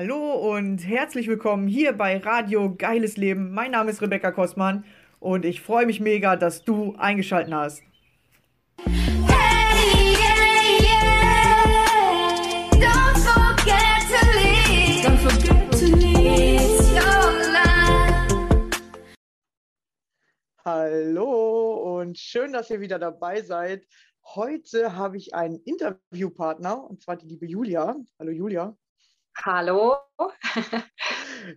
Hallo und herzlich willkommen hier bei Radio Geiles Leben. Mein Name ist Rebecca Kostmann und ich freue mich mega, dass du eingeschaltet hast. Hey, yeah, yeah. Don't forget to leave. Don't forget to leave. It's your life. Hallo und schön, dass ihr wieder dabei seid. Heute habe ich einen Interviewpartner und zwar die liebe Julia. Hallo Julia. Hallo.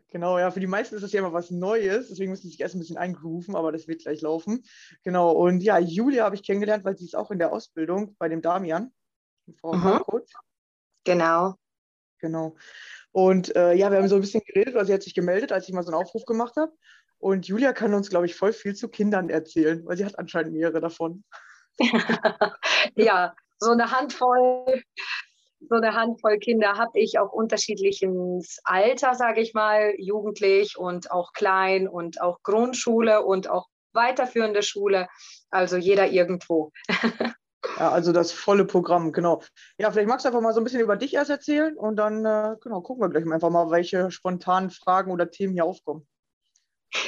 Genau, ja, für die meisten ist das ja immer was Neues, deswegen müssen sie sich erst ein bisschen eingrooven, aber das wird gleich laufen. Genau, und ja, Julia habe ich kennengelernt, weil sie ist auch in der Ausbildung bei dem Damian, dem Mhm. Genau. Genau. Und äh, ja, wir haben so ein bisschen geredet, weil sie hat sich gemeldet, als ich mal so einen Aufruf gemacht habe. Und Julia kann uns, glaube ich, voll viel zu Kindern erzählen, weil sie hat anscheinend mehrere davon. ja, so eine Handvoll, so eine Handvoll Kinder habe ich auch unterschiedliches Alter, sage ich mal, jugendlich und auch klein und auch Grundschule und auch weiterführende Schule. Also jeder irgendwo. Ja, also das volle Programm, genau. Ja, vielleicht magst du einfach mal so ein bisschen über dich erst erzählen und dann, äh, genau, gucken wir gleich einfach mal, welche spontanen Fragen oder Themen hier aufkommen.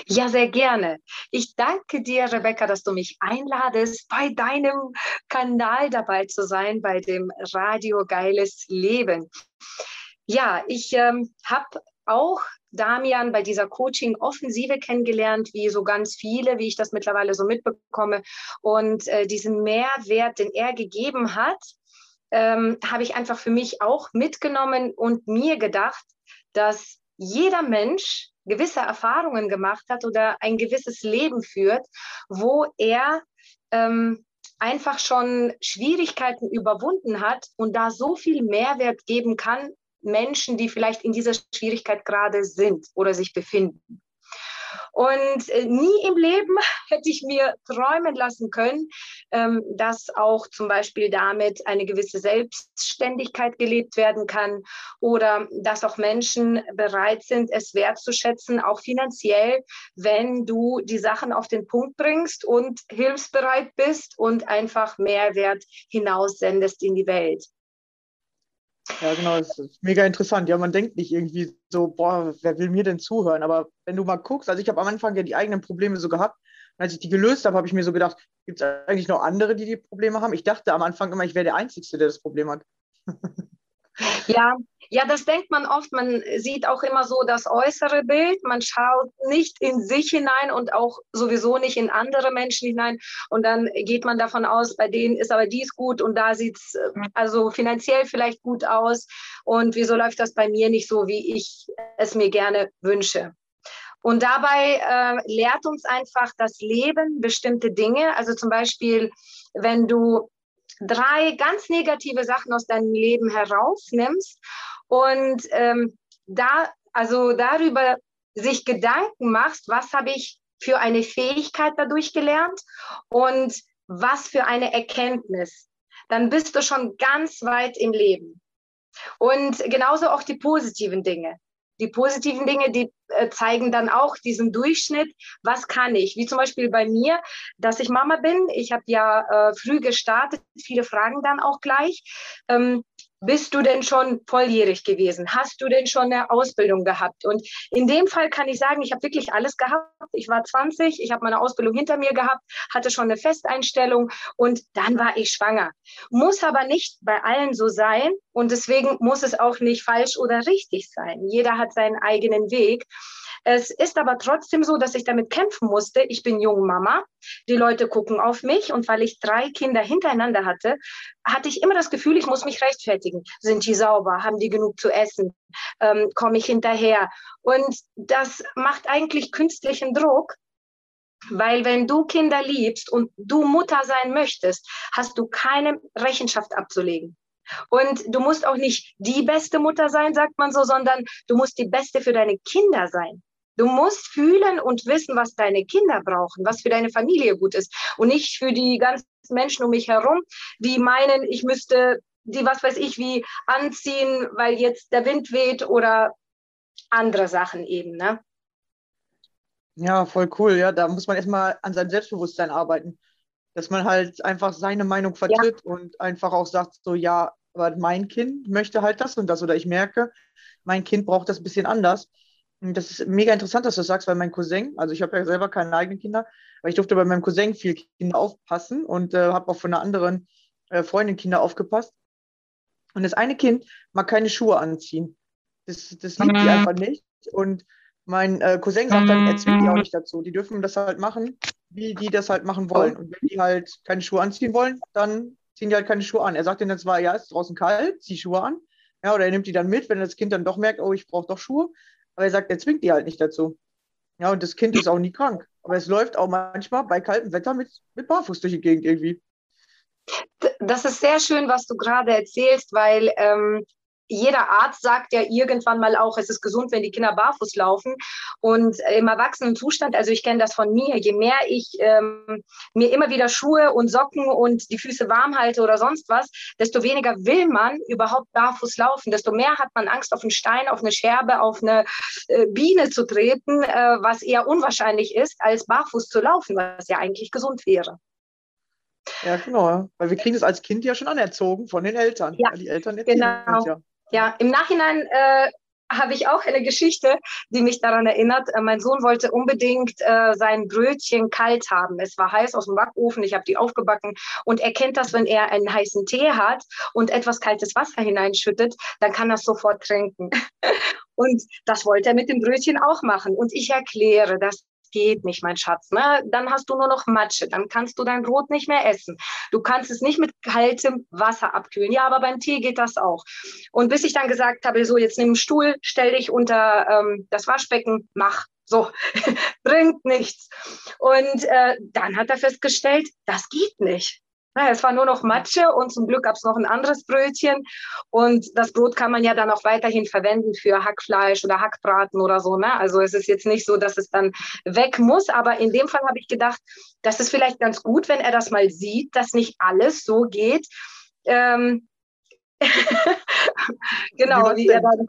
Ja, sehr gerne. Ich danke dir, Rebecca, dass du mich einladest, bei deinem Kanal dabei zu sein, bei dem Radio Geiles Leben. Ja, ich ähm, habe auch Damian bei dieser Coaching-Offensive kennengelernt, wie so ganz viele, wie ich das mittlerweile so mitbekomme. Und äh, diesen Mehrwert, den er gegeben hat, ähm, habe ich einfach für mich auch mitgenommen und mir gedacht, dass jeder Mensch gewisse Erfahrungen gemacht hat oder ein gewisses Leben führt, wo er ähm, einfach schon Schwierigkeiten überwunden hat und da so viel Mehrwert geben kann Menschen, die vielleicht in dieser Schwierigkeit gerade sind oder sich befinden. Und äh, nie im Leben hätte ich mir träumen lassen können, ähm, dass auch zum Beispiel damit eine gewisse Selbstständigkeit gelebt werden kann oder dass auch Menschen bereit sind, es wertzuschätzen, auch finanziell, wenn du die Sachen auf den Punkt bringst und hilfsbereit bist und einfach Mehrwert hinaussendest in die Welt. Ja, genau, das ist mega interessant. Ja, man denkt nicht irgendwie so, boah, wer will mir denn zuhören? Aber wenn du mal guckst, also ich habe am Anfang ja die eigenen Probleme so gehabt. Und als ich die gelöst habe, habe ich mir so gedacht, gibt es eigentlich noch andere, die die Probleme haben? Ich dachte am Anfang immer, ich wäre der Einzige, der das Problem hat. Ja, ja, das denkt man oft. Man sieht auch immer so das äußere Bild. Man schaut nicht in sich hinein und auch sowieso nicht in andere Menschen hinein. Und dann geht man davon aus, bei denen ist aber dies gut und da sieht es also finanziell vielleicht gut aus. Und wieso läuft das bei mir nicht so, wie ich es mir gerne wünsche? Und dabei äh, lehrt uns einfach das Leben bestimmte Dinge. Also zum Beispiel, wenn du drei ganz negative Sachen aus deinem Leben herausnimmst und ähm, da also darüber sich Gedanken machst, was habe ich für eine Fähigkeit dadurch gelernt und was für eine Erkenntnis, dann bist du schon ganz weit im Leben. Und genauso auch die positiven Dinge. Die positiven Dinge, die zeigen dann auch diesen Durchschnitt, was kann ich? Wie zum Beispiel bei mir, dass ich Mama bin. Ich habe ja äh, früh gestartet, viele fragen dann auch gleich. Ähm, bist du denn schon volljährig gewesen? Hast du denn schon eine Ausbildung gehabt? Und in dem Fall kann ich sagen, ich habe wirklich alles gehabt. Ich war 20, ich habe meine Ausbildung hinter mir gehabt, hatte schon eine Festeinstellung und dann war ich schwanger. Muss aber nicht bei allen so sein und deswegen muss es auch nicht falsch oder richtig sein. Jeder hat seinen eigenen Weg. Es ist aber trotzdem so, dass ich damit kämpfen musste. Ich bin junge Mama. Die Leute gucken auf mich und weil ich drei Kinder hintereinander hatte, hatte ich immer das Gefühl, ich muss mich rechtfertigen. Sind die sauber? Haben die genug zu essen? Ähm, Komme ich hinterher? Und das macht eigentlich künstlichen Druck. Weil wenn du Kinder liebst und du Mutter sein möchtest, hast du keine Rechenschaft abzulegen. Und du musst auch nicht die beste Mutter sein, sagt man so, sondern du musst die beste für deine Kinder sein. Du musst fühlen und wissen, was deine Kinder brauchen, was für deine Familie gut ist und nicht für die ganzen Menschen um mich herum, die meinen, ich müsste die, was weiß ich, wie anziehen, weil jetzt der Wind weht oder andere Sachen eben. Ne? Ja, voll cool. Ja, da muss man erstmal an seinem Selbstbewusstsein arbeiten. Dass man halt einfach seine Meinung vertritt und einfach auch sagt, so, ja, aber mein Kind möchte halt das und das oder ich merke, mein Kind braucht das ein bisschen anders. Das ist mega interessant, dass du das sagst, weil mein Cousin, also ich habe ja selber keine eigenen Kinder, aber ich durfte bei meinem Cousin viel Kinder aufpassen und äh, habe auch von einer anderen äh, Freundin Kinder aufgepasst. Und das eine Kind mag keine Schuhe anziehen. Das, das liebt die einfach nicht. Und mein äh, Cousin sagt dann, er zwingt die auch nicht dazu. Die dürfen das halt machen, wie die das halt machen wollen. Und wenn die halt keine Schuhe anziehen wollen, dann ziehen die halt keine Schuhe an. Er sagt ihnen zwar, ja, es ist draußen kalt, zieh Schuhe an. Ja, oder er nimmt die dann mit, wenn das Kind dann doch merkt, oh, ich brauche doch Schuhe. Aber er sagt, er zwingt die halt nicht dazu. Ja, und das Kind ist auch nie krank. Aber es läuft auch manchmal bei kaltem Wetter mit, mit Barfuß durch die Gegend irgendwie. Das ist sehr schön, was du gerade erzählst, weil ähm, jeder Arzt sagt ja irgendwann mal auch, es ist gesund, wenn die Kinder barfuß laufen. Und im Erwachsenenzustand, also ich kenne das von mir, je mehr ich ähm, mir immer wieder Schuhe und Socken und die Füße warm halte oder sonst was, desto weniger will man überhaupt barfuß laufen. Desto mehr hat man Angst, auf einen Stein, auf eine Scherbe, auf eine äh, Biene zu treten, äh, was eher unwahrscheinlich ist, als barfuß zu laufen, was ja eigentlich gesund wäre. Ja, genau. Weil wir kriegen es als Kind ja schon anerzogen von den Eltern. Ja, die Eltern genau. uns ja. Ja, im Nachhinein äh, habe ich auch eine Geschichte, die mich daran erinnert. Äh, mein Sohn wollte unbedingt äh, sein Brötchen kalt haben. Es war heiß aus dem Backofen, ich habe die aufgebacken und er kennt das, wenn er einen heißen Tee hat und etwas kaltes Wasser hineinschüttet, dann kann er es sofort trinken. Und das wollte er mit dem Brötchen auch machen. Und ich erkläre, das geht nicht, mein Schatz. Ne? Dann hast du nur noch Matsche, dann kannst du dein Brot nicht mehr essen. Du kannst es nicht mit kaltem Wasser abkühlen. Ja, aber beim Tee geht das auch. Und bis ich dann gesagt habe, so jetzt nimm einen Stuhl, stell dich unter ähm, das Waschbecken, mach. So, bringt nichts. Und äh, dann hat er festgestellt, das geht nicht. Ja, es war nur noch Matsche und zum Glück gab es noch ein anderes Brötchen. Und das Brot kann man ja dann auch weiterhin verwenden für Hackfleisch oder Hackbraten oder so. Ne? Also es ist jetzt nicht so, dass es dann weg muss. Aber in dem Fall habe ich gedacht, das ist vielleicht ganz gut, wenn er das mal sieht, dass nicht alles so geht. Ähm genau, wie er dann,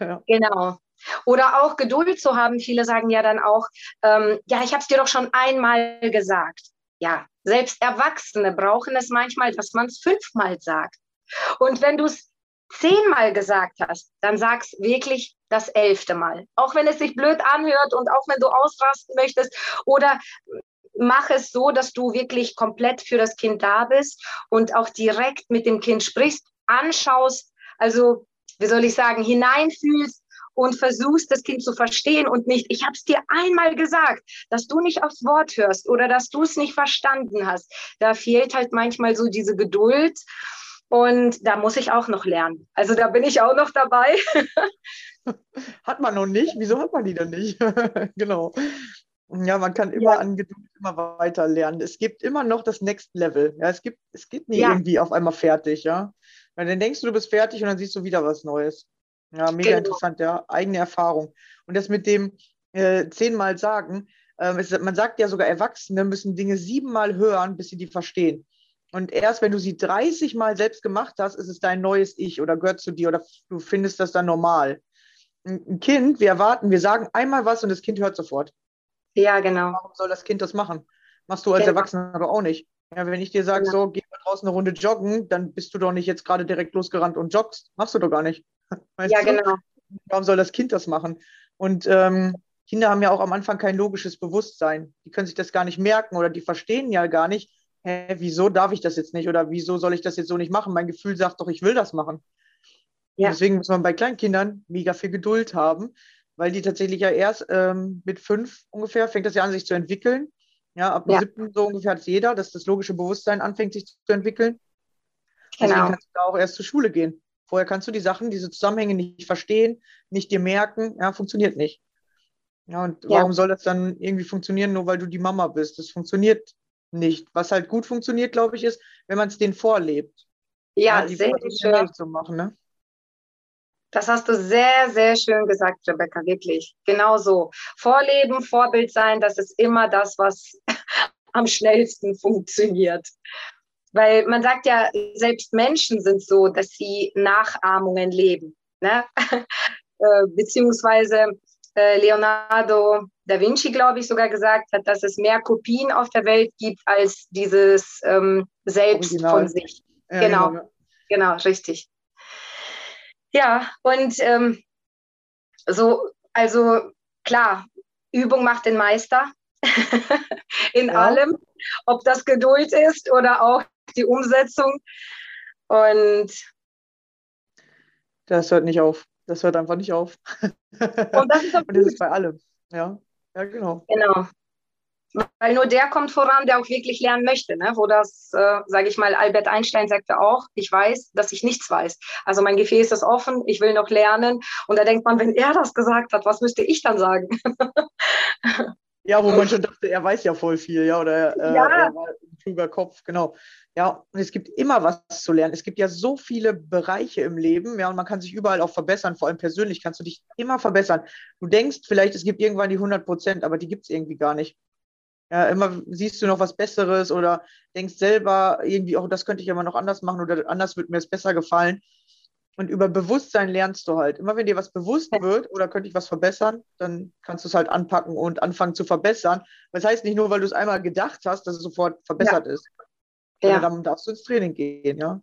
ja. genau. Oder auch Geduld zu haben. Viele sagen ja dann auch, ähm, ja, ich habe es dir doch schon einmal gesagt. Ja, selbst Erwachsene brauchen es manchmal, dass man es fünfmal sagt. Und wenn du es zehnmal gesagt hast, dann sag's wirklich das elfte Mal. Auch wenn es sich blöd anhört und auch wenn du ausrasten möchtest oder mach es so, dass du wirklich komplett für das Kind da bist und auch direkt mit dem Kind sprichst, anschaust, also wie soll ich sagen, hineinfühlst, und versuchst, das Kind zu verstehen und nicht, ich habe es dir einmal gesagt, dass du nicht aufs Wort hörst oder dass du es nicht verstanden hast. Da fehlt halt manchmal so diese Geduld. Und da muss ich auch noch lernen. Also da bin ich auch noch dabei. hat man noch nicht? Wieso hat man die denn nicht? genau. Ja, man kann immer ja. an Geduld immer weiter lernen. Es gibt immer noch das Next Level. Ja, es gibt, es geht nie ja. irgendwie auf einmal fertig, ja. Weil dann denkst du, du bist fertig und dann siehst du wieder was Neues. Ja, mega genau. interessant, ja. Eigene Erfahrung. Und das mit dem äh, zehnmal sagen, äh, es, man sagt ja sogar, Erwachsene müssen Dinge siebenmal hören, bis sie die verstehen. Und erst wenn du sie 30 Mal selbst gemacht hast, ist es dein neues Ich oder gehört zu dir oder du findest das dann normal. Ein Kind, wir erwarten, wir sagen einmal was und das Kind hört sofort. Ja, genau. Warum soll das Kind das machen? Machst du als genau. Erwachsener aber auch nicht. Ja, wenn ich dir sage, genau. so, geh mal draußen eine Runde joggen, dann bist du doch nicht jetzt gerade direkt losgerannt und joggst. Machst du doch gar nicht. Weißt ja, du? genau. Warum soll das Kind das machen? Und ähm, Kinder haben ja auch am Anfang kein logisches Bewusstsein. Die können sich das gar nicht merken oder die verstehen ja gar nicht, hä, wieso darf ich das jetzt nicht oder wieso soll ich das jetzt so nicht machen? Mein Gefühl sagt doch, ich will das machen. Ja. Deswegen muss man bei Kleinkindern mega viel Geduld haben, weil die tatsächlich ja erst ähm, mit fünf ungefähr fängt das ja an, sich zu entwickeln. Ja, ab dem ja. siebten so ungefähr hat es jeder, dass das logische Bewusstsein anfängt, sich zu entwickeln. Genau. Deswegen kannst du da auch erst zur Schule gehen. Vorher kannst du die Sachen, diese Zusammenhänge nicht verstehen, nicht dir merken, ja, funktioniert nicht. Ja, und ja. warum soll das dann irgendwie funktionieren, nur weil du die Mama bist? Das funktioniert nicht. Was halt gut funktioniert, glaube ich, ist, wenn man es denen vorlebt. Ja, ja sehr schön. Zu machen, ne? Das hast du sehr, sehr schön gesagt, Rebecca, wirklich. Genau so. Vorleben, Vorbild sein, das ist immer das, was am schnellsten funktioniert. Weil man sagt ja, selbst Menschen sind so, dass sie Nachahmungen leben. Ne? Äh, beziehungsweise äh, Leonardo da Vinci, glaube ich, sogar gesagt hat, dass es mehr Kopien auf der Welt gibt als dieses ähm, Selbst Original. von sich. Ja, genau. genau. Genau, richtig. Ja, und ähm, so, also klar, Übung macht den Meister in Ja. allem, ob das Geduld ist oder auch die Umsetzung. Und, Das hört nicht auf. Das hört einfach nicht auf. und das ist auch Und das ist bei allem. Ja, ja, genau. Genau. Weil nur der kommt voran, der auch wirklich lernen möchte. Ne? Wo das, äh, sage ich mal, Albert Einstein sagte auch, ich weiß, dass ich nichts weiß. Also mein Gefäß ist offen, ich will noch lernen. Und da denkt man, wenn er das gesagt hat, was müsste ich dann sagen? Ja, wo man schon dachte, er weiß ja voll viel, ja, oder äh, Ja. er war ein kluger Kopf, genau. Ja, und es gibt immer was zu lernen. Es gibt ja so viele Bereiche im Leben, ja, und man kann sich überall auch verbessern, vor allem persönlich kannst du dich immer verbessern. Du denkst vielleicht, es gibt irgendwann die 100 Prozent, aber die gibt es irgendwie gar nicht. Ja, immer siehst du noch was Besseres oder denkst selber irgendwie, oh, das könnte ich ja mal noch anders machen oder anders wird mir es besser gefallen. Und über Bewusstsein lernst du halt. Immer wenn dir was bewusst Ja. wird oder könnte ich was verbessern, dann kannst du es halt anpacken und anfangen zu verbessern. Das heißt nicht nur, weil du es einmal gedacht hast, dass es sofort verbessert ist. Sondern Ja. dann darfst du ins Training gehen, ja.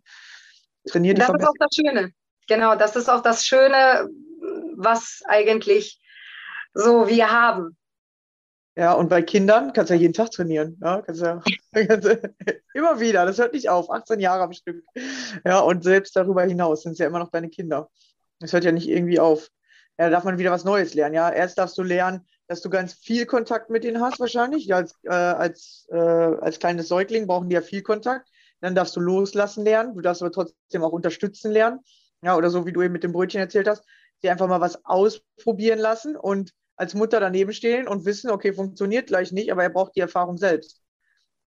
Trainier die Das ist auch das Schöne. Genau, das ist auch das Schöne, was eigentlich so wir haben. Ja, und bei Kindern kannst du ja jeden Tag trainieren. Ja, kannst ja, kannst du, immer wieder, das hört nicht auf, 18 Jahre am Stück. Ja, und selbst darüber hinaus sind es ja immer noch deine Kinder. Das hört ja nicht irgendwie auf. Ja, da darf man wieder was Neues lernen. Ja, erst darfst du lernen, dass du ganz viel Kontakt mit denen hast, wahrscheinlich. Ja, als, äh, als, äh, als kleines Säugling brauchen die ja viel Kontakt. Dann darfst du loslassen lernen. Du darfst aber trotzdem auch unterstützen lernen. Ja, oder so wie du eben mit dem Brötchen erzählt hast, dir einfach mal was ausprobieren lassen und als Mutter daneben stehen und wissen, okay, funktioniert gleich nicht, aber er braucht die Erfahrung selbst.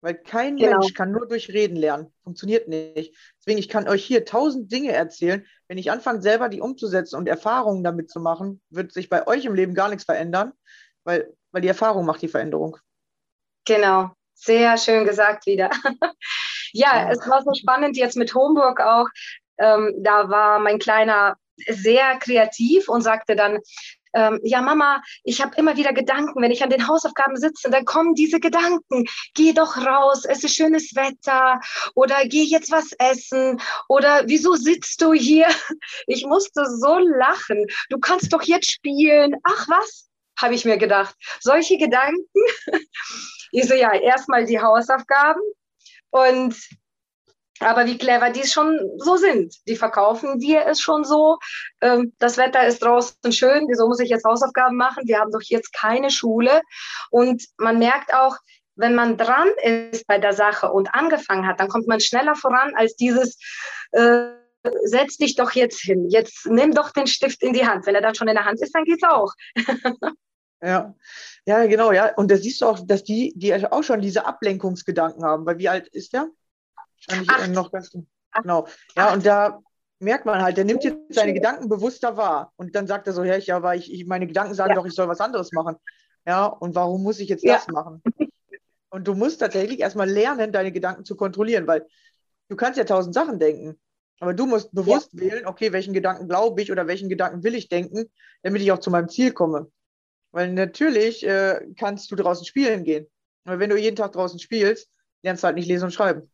Weil kein Genau. Mensch kann nur durch Reden lernen. Funktioniert nicht. Deswegen, ich kann euch hier tausend Dinge erzählen. Wenn ich anfange, selber die umzusetzen und Erfahrungen damit zu machen, wird sich bei euch im Leben gar nichts verändern, weil, weil die Erfahrung macht die Veränderung. Genau, sehr schön gesagt wieder. ja, Ja. es war so spannend jetzt mit Homburg auch. Ähm, da war mein Kleiner sehr kreativ und sagte dann, ähm, ja Mama, ich habe immer wieder Gedanken, wenn ich an den Hausaufgaben sitze, dann kommen diese Gedanken, geh doch raus, es ist schönes Wetter oder geh jetzt was essen oder wieso sitzt du hier? Ich musste so lachen, du kannst doch jetzt spielen. Ach was, habe ich mir gedacht. Solche Gedanken. Ich so, ja, erstmal die Hausaufgaben und aber wie clever die schon so sind. Die verkaufen dir es schon so. Ähm, das Wetter ist draußen schön, wieso muss ich jetzt Hausaufgaben machen? Wir haben doch jetzt keine Schule. Und man merkt auch, wenn man dran ist bei der Sache und angefangen hat, dann kommt man schneller voran als dieses, äh, setz dich doch jetzt hin, jetzt nimm doch den Stift in die Hand. Wenn er dann schon in der Hand ist, dann geht's auch. Ja, ja, genau, ja. Und da siehst du auch, dass die, die auch schon diese Ablenkungsgedanken haben. Weil wie alt ist der? Wahrscheinlich Acht. äh, noch ganz Acht. genau. Ja, Acht. und da merkt man halt, der nimmt jetzt seine. Gedanken bewusster wahr. Und dann sagt er so, ja, ich, aber ich, ich, meine Gedanken sagen Ja. doch, ich soll was anderes machen. Ja, und warum muss ich jetzt Ja. das machen? Und du musst tatsächlich erstmal lernen, deine Gedanken zu kontrollieren, weil du kannst ja tausend Sachen denken. Aber du musst bewusst wählen, okay, welchen Gedanken glaube ich oder welchen Gedanken will ich denken, damit ich auch zu meinem Ziel komme. Weil natürlich äh, kannst du draußen spielen gehen. Aber wenn du jeden Tag draußen spielst, lernst du halt nicht lesen und schreiben.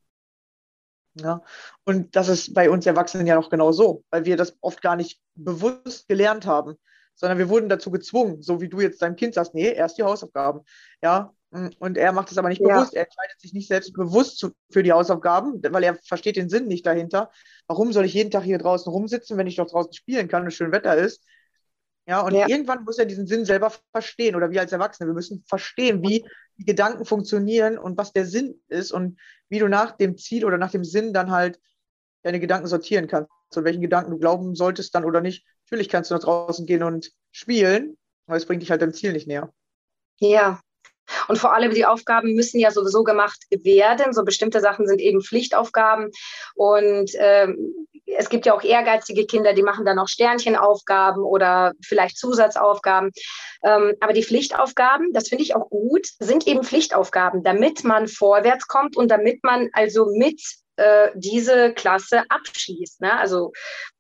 Ja? Und das ist bei uns Erwachsenen ja noch genau so, weil wir das oft gar nicht bewusst gelernt haben, sondern wir wurden dazu gezwungen, so wie du jetzt deinem Kind sagst, nee, erst die Hausaufgaben. Ja, und er macht es aber nicht Ja. bewusst. Er entscheidet sich nicht selbst bewusst zu, für die Hausaufgaben, weil er versteht den Sinn nicht dahinter. Warum soll ich jeden Tag hier draußen rumsitzen, wenn ich doch draußen spielen kann und schön Wetter ist? Ja, und Ja. irgendwann muss er diesen Sinn selber verstehen oder wir als Erwachsene, wir müssen verstehen, wie die Gedanken funktionieren und was der Sinn ist und wie du nach dem Ziel oder nach dem Sinn dann halt deine Gedanken sortieren kannst und welchen Gedanken du glauben solltest dann oder nicht. Natürlich kannst du nach draußen gehen und spielen, aber es bringt dich halt deinem Ziel nicht näher. Ja. Und vor allem die Aufgaben müssen ja sowieso gemacht werden. So bestimmte Sachen sind eben Pflichtaufgaben. Und ähm, es gibt ja auch ehrgeizige Kinder, die machen dann auch Sternchenaufgaben oder vielleicht Zusatzaufgaben. Ähm, aber die Pflichtaufgaben, das finde ich auch gut, sind eben Pflichtaufgaben, damit man vorwärts kommt und damit man also mit äh, diese Klasse abschließt. Ne? Also,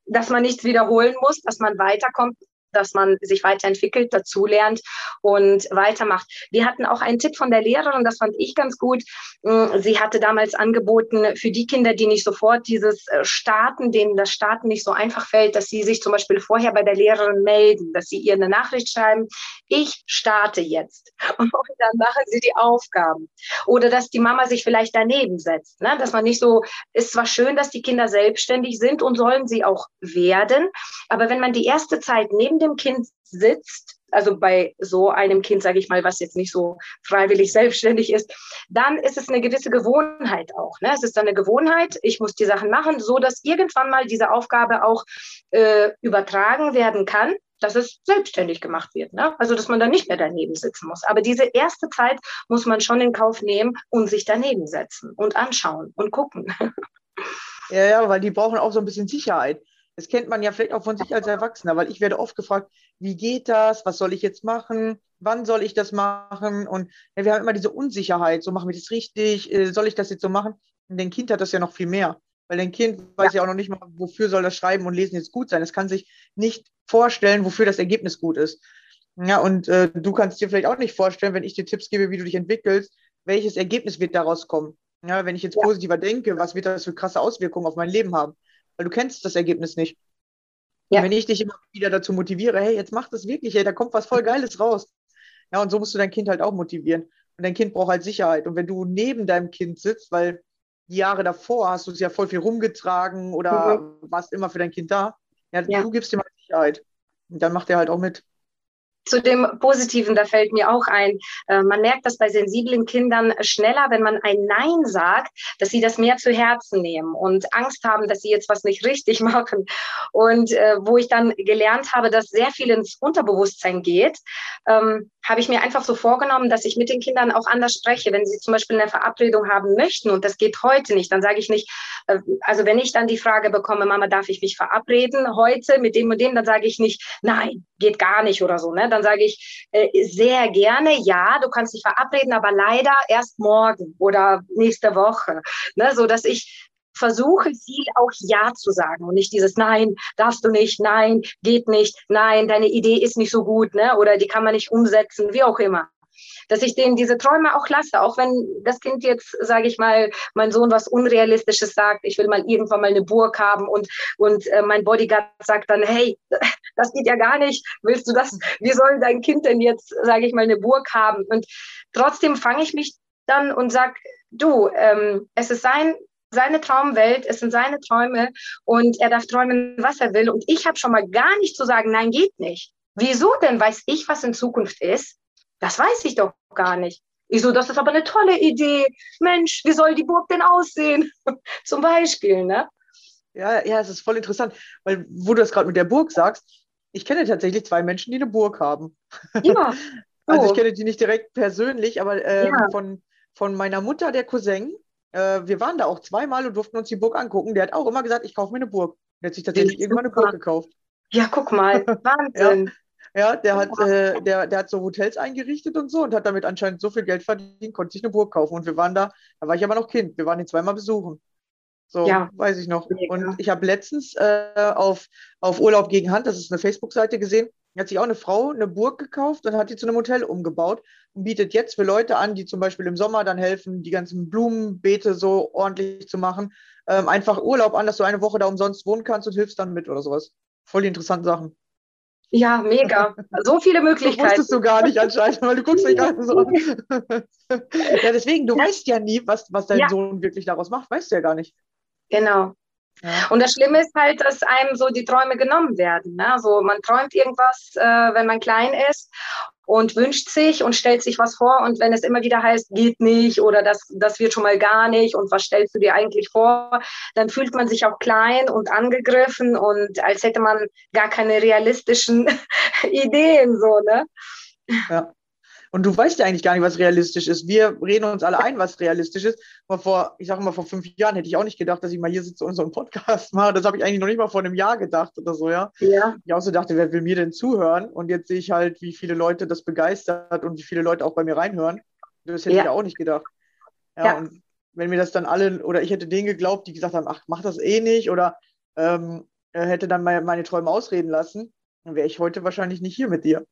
dass man nichts wiederholen muss, dass man weiterkommt dass man sich weiterentwickelt, dazulernt und weitermacht. Wir hatten auch einen Tipp von der Lehrerin, das fand ich ganz gut. Mm, sie hatte damals angeboten, für die Kinder, die nicht sofort dieses äh, Starten, denen das Starten nicht so einfach fällt, dass sie sich zum Beispiel vorher bei der Lehrerin melden, dass sie ihr eine Nachricht schreiben, ich starte jetzt. Und dann machen sie die Aufgaben. Oder dass die Mama sich vielleicht daneben setzt. Ne? Dass man nicht so, ist zwar schön, dass die Kinder selbstständig sind und sollen sie auch werden, aber wenn man die erste Zeit neben dem Kind sitzt, also bei so einem Kind, sage ich mal, was jetzt nicht so freiwillig selbstständig ist, dann ist es eine gewisse Gewohnheit auch. Ne? Es ist dann eine Gewohnheit, ich muss die Sachen machen, so dass irgendwann mal diese Aufgabe auch äh, übertragen werden kann dass es selbstständig gemacht wird. Ne? Also, dass man dann nicht mehr daneben sitzen muss. Aber diese erste Zeit muss man schon in Kauf nehmen und sich daneben setzen und anschauen und gucken. Ja, ja, weil die brauchen auch so ein bisschen Sicherheit. Das kennt man ja vielleicht auch von sich als Erwachsener, weil ich werde oft gefragt, wie geht das? Was soll ich jetzt machen? Wann soll ich das machen? Und ja, wir haben immer diese Unsicherheit, so machen wir das richtig, äh, soll ich das jetzt so machen? Und dein Kind hat das ja noch viel mehr. Weil dein Kind weiß ja. ja auch noch nicht mal, wofür soll das Schreiben und Lesen jetzt gut sein. Es kann sich nicht vorstellen, wofür das Ergebnis gut ist. Ja, und äh, du kannst dir vielleicht auch nicht vorstellen, wenn ich dir Tipps gebe, wie du dich entwickelst, welches Ergebnis wird daraus kommen. Ja, wenn ich jetzt positiver denke, was wird das für krasse Auswirkungen auf mein Leben haben? Weil du kennst das Ergebnis nicht. Ja. Und wenn ich dich immer wieder dazu motiviere, hey, jetzt mach das wirklich, hey, da kommt was voll Geiles raus. Ja, und so musst du dein Kind halt auch motivieren. Und dein Kind braucht halt Sicherheit. Und wenn du neben deinem Kind sitzt, weil die Jahre davor hast du es ja voll viel rumgetragen oder mhm. warst immer für dein Kind da, ja, ja. du gibst ihm halt Sicherheit. Und dann macht er halt auch mit zu dem Positiven, da fällt mir auch ein, äh, man merkt das bei sensiblen Kindern schneller, wenn man ein Nein sagt, dass sie das mehr zu Herzen nehmen und Angst haben, dass sie jetzt was nicht richtig machen. Und äh, wo ich dann gelernt habe, dass sehr viel ins Unterbewusstsein geht, ähm, habe ich mir einfach so vorgenommen, dass ich mit den Kindern auch anders spreche. Wenn sie zum Beispiel eine Verabredung haben möchten und das geht heute nicht, dann sage ich nicht, also wenn ich dann die Frage bekomme, Mama, darf ich mich verabreden heute mit dem und dem, dann sage ich nicht, nein, geht gar nicht oder so. Ne? Dann sage ich äh, sehr gerne, ja, du kannst dich verabreden, aber leider erst morgen oder nächste Woche. Ne? So dass ich versuche viel auch Ja zu sagen und nicht dieses Nein, darfst du nicht, nein, geht nicht, nein, deine Idee ist nicht so gut, ne? Oder die kann man nicht umsetzen, wie auch immer. Dass ich denen diese Träume auch lasse, auch wenn das Kind jetzt, sage ich mal, mein Sohn was Unrealistisches sagt, ich will mal irgendwann mal eine Burg haben und, und äh, mein Bodyguard sagt dann, hey, das geht ja gar nicht, willst du das, wie soll dein Kind denn jetzt, sage ich mal, eine Burg haben? Und trotzdem fange ich mich dann und sage, du, ähm, es ist sein seine Traumwelt, es sind seine Träume und er darf träumen, was er will. Und ich habe schon mal gar nicht zu sagen, nein, geht nicht. Wieso denn? Weiß ich, was in Zukunft ist? Das weiß ich doch gar nicht. Ich so, das ist aber eine tolle Idee. Mensch, wie soll die Burg denn aussehen? Zum Beispiel, ne? Ja, ja, es ist voll interessant, weil wo du das gerade mit der Burg sagst, ich kenne tatsächlich zwei Menschen, die eine Burg haben. Ja. So. Also ich kenne die nicht direkt persönlich, aber äh, ja. von, von meiner Mutter, der Cousin, äh, wir waren da auch zweimal und durften uns die Burg angucken. Der hat auch immer gesagt, ich kaufe mir eine Burg. Der hat sich tatsächlich irgendwann eine Burg gekauft. Ja, guck mal, Wahnsinn. ja, ja, der, hat, äh, der, der hat so Hotels eingerichtet und so und hat damit anscheinend so viel Geld verdient, konnte sich eine Burg kaufen. Und wir waren da, da war ich aber noch Kind, wir waren ihn zweimal besuchen. So, ja. weiß ich noch. Und ich habe letztens äh, auf, auf Urlaub gegen Hand, das ist eine Facebook-Seite gesehen, hat sich auch eine Frau eine Burg gekauft und hat die zu einem Hotel umgebaut und bietet jetzt für Leute an, die zum Beispiel im Sommer dann helfen, die ganzen Blumenbeete so ordentlich zu machen, ähm, einfach Urlaub an, dass du eine Woche da umsonst wohnen kannst und hilfst dann mit oder sowas. Voll die interessanten Sachen. Ja, mega. So viele Möglichkeiten. Das wusstest du gar nicht anscheinend, weil du guckst nicht gerade so. ja, deswegen, du weißt ja nie, was, was dein ja. Sohn wirklich daraus macht, weißt du ja gar nicht. Genau. Ja. Und das Schlimme ist halt, dass einem so die Träume genommen werden. Ne? Also man träumt irgendwas, äh, wenn man klein ist und wünscht sich und stellt sich was vor. Und wenn es immer wieder heißt, geht nicht oder das, das wird schon mal gar nicht und was stellst du dir eigentlich vor, dann fühlt man sich auch klein und angegriffen und als hätte man gar keine realistischen Ideen. So, ne? Ja. Und du weißt ja eigentlich gar nicht, was realistisch ist. Wir reden uns alle ein, was realistisch ist. Aber vor, ich sage mal, vor fünf Jahren hätte ich auch nicht gedacht, dass ich mal hier sitze und so einen Podcast mache. Das habe ich eigentlich noch nicht mal vor einem Jahr gedacht oder so, ja. Ja. Ich auch so dachte, wer will mir denn zuhören? Und jetzt sehe ich halt, wie viele Leute das begeistert und wie viele Leute auch bei mir reinhören. Das hätte ja. ich ja auch nicht gedacht. Ja, ja, und wenn mir das dann alle, oder ich hätte denen geglaubt, die gesagt haben, ach, mach das eh nicht, oder ähm, hätte dann meine, meine Träume ausreden lassen, dann wäre ich heute wahrscheinlich nicht hier mit dir.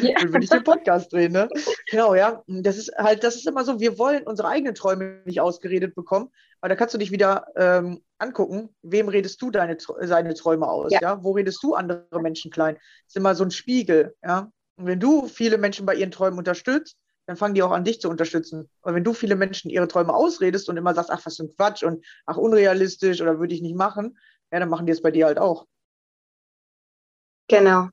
Ja. Dann würde ich den Podcast drehen, ne? Genau, ja. Das ist halt, das ist immer so, wir wollen unsere eigenen Träume nicht ausgeredet bekommen, aber da kannst du dich wieder ähm, angucken, wem redest du deine, seine Träume aus, ja. Ja. Wo redest du andere Menschen klein? Das ist immer so ein Spiegel, ja. Und wenn du viele Menschen bei ihren Träumen unterstützt, dann fangen die auch an, dich zu unterstützen. Und wenn du viele Menschen ihre Träume ausredest und immer sagst, ach, was für ein Quatsch und ach, unrealistisch oder würde ich nicht machen, ja, dann machen die es bei dir halt auch. Genau.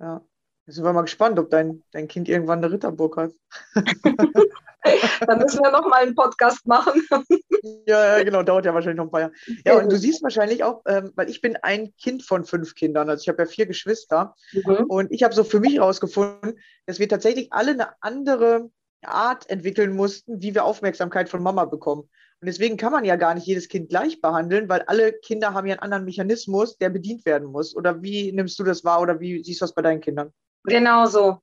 Ja. Jetzt sind wir mal gespannt, ob dein, dein Kind irgendwann eine Ritterburg hat. Dann müssen wir nochmal einen Podcast machen. Ja, ja, genau, dauert ja wahrscheinlich noch ein paar Jahre. Ja, und du siehst wahrscheinlich auch, ähm, weil ich bin ein Kind von fünf Kindern, also ich habe ja vier Geschwister Mhm. und ich habe so für mich herausgefunden, dass wir tatsächlich alle eine andere Art entwickeln mussten, wie wir Aufmerksamkeit von Mama bekommen. Und deswegen kann man ja gar nicht jedes Kind gleich behandeln, weil alle Kinder haben ja einen anderen Mechanismus, der bedient werden muss. Oder wie nimmst du das wahr oder wie siehst du das bei deinen Kindern? Genau so.